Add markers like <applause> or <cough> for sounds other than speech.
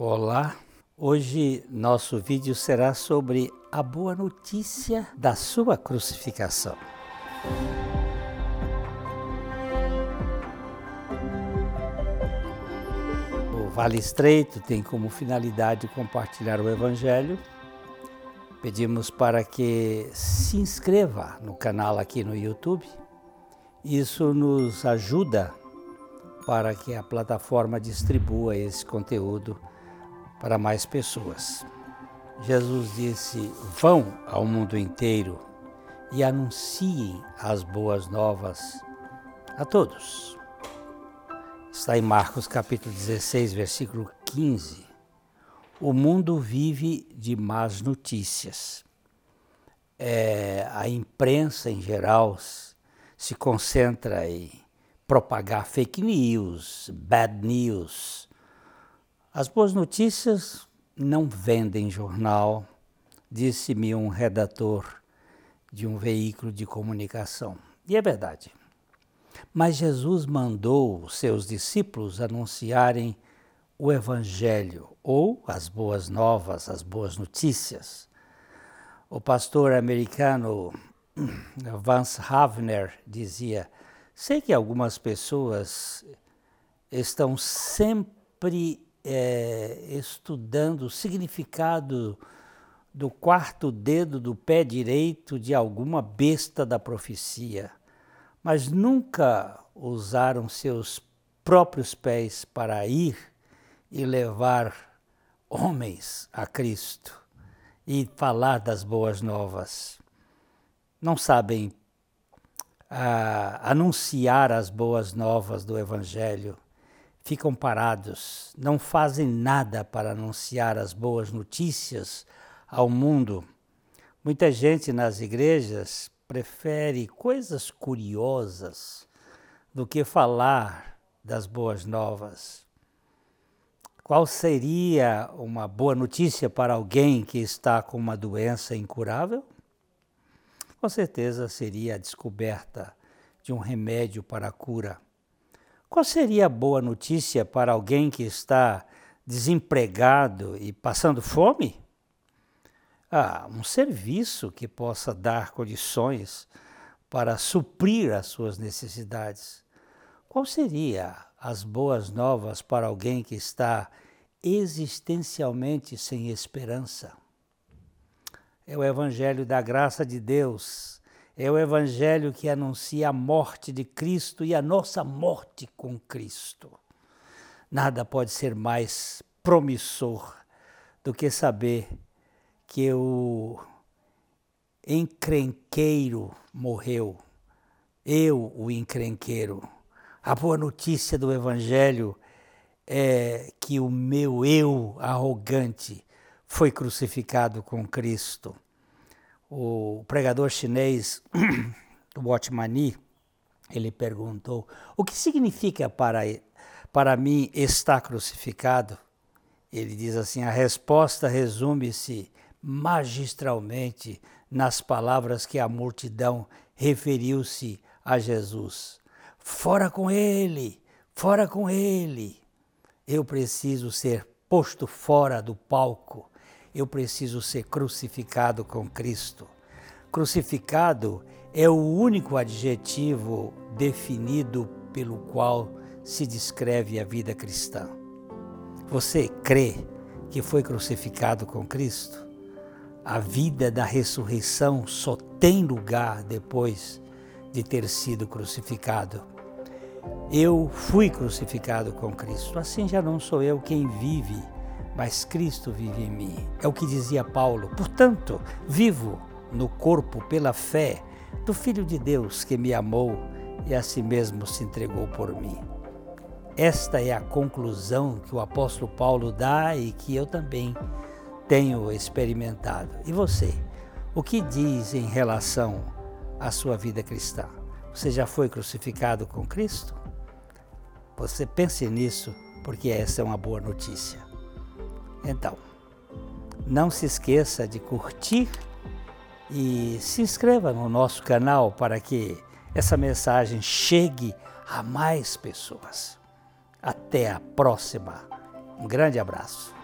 Olá, hoje nosso vídeo será sobre a boa notícia da sua crucificação. O Vale Estreito tem como finalidade compartilhar o Evangelho. Pedimos para que se inscreva no canal aqui no YouTube. Isso nos ajuda para que a plataforma distribua esse conteúdo para mais pessoas. Jesus disse: Vão ao mundo inteiro e anunciem as boas novas a todos. Está em Marcos capítulo 16, versículo 15. O mundo vive de más notícias. É, a imprensa em geral se concentra em propagar fake news, bad news, as boas notícias não vendem jornal, disse-me um redator de um veículo de comunicação. E é verdade. Mas Jesus mandou seus discípulos anunciarem o Evangelho ou as boas novas, as boas notícias. O pastor americano <clears throat> Vance Havner dizia: Sei que algumas pessoas estão sempre é, estudando o significado do quarto dedo do pé direito de alguma besta da profecia, mas nunca usaram seus próprios pés para ir e levar homens a Cristo e falar das boas novas. Não sabem ah, anunciar as boas novas do Evangelho ficam parados, não fazem nada para anunciar as boas notícias ao mundo. Muita gente nas igrejas prefere coisas curiosas do que falar das boas novas. Qual seria uma boa notícia para alguém que está com uma doença incurável? Com certeza seria a descoberta de um remédio para a cura. Qual seria a boa notícia para alguém que está desempregado e passando fome? Ah, um serviço que possa dar condições para suprir as suas necessidades. Qual seria as boas novas para alguém que está existencialmente sem esperança? É o evangelho da graça de Deus é o Evangelho que anuncia a morte de Cristo e a nossa morte com Cristo. Nada pode ser mais promissor do que saber que o encrenqueiro morreu. Eu, o encrenqueiro. A boa notícia do Evangelho é que o meu eu arrogante foi crucificado com Cristo o pregador chinês <clears throat> Watmani, ele perguntou: "O que significa para para mim estar crucificado?" Ele diz assim: "A resposta resume-se magistralmente nas palavras que a multidão referiu-se a Jesus: Fora com ele, fora com ele. Eu preciso ser posto fora do palco eu preciso ser crucificado com Cristo. Crucificado é o único adjetivo definido pelo qual se descreve a vida cristã. Você crê que foi crucificado com Cristo? A vida da ressurreição só tem lugar depois de ter sido crucificado. Eu fui crucificado com Cristo, assim já não sou eu quem vive mas Cristo vive em mim. É o que dizia Paulo. Portanto, vivo no corpo pela fé do Filho de Deus que me amou e a si mesmo se entregou por mim. Esta é a conclusão que o apóstolo Paulo dá e que eu também tenho experimentado. E você? O que diz em relação à sua vida cristã? Você já foi crucificado com Cristo? Você pense nisso, porque essa é uma boa notícia. Então, não se esqueça de curtir e se inscreva no nosso canal para que essa mensagem chegue a mais pessoas. Até a próxima. Um grande abraço.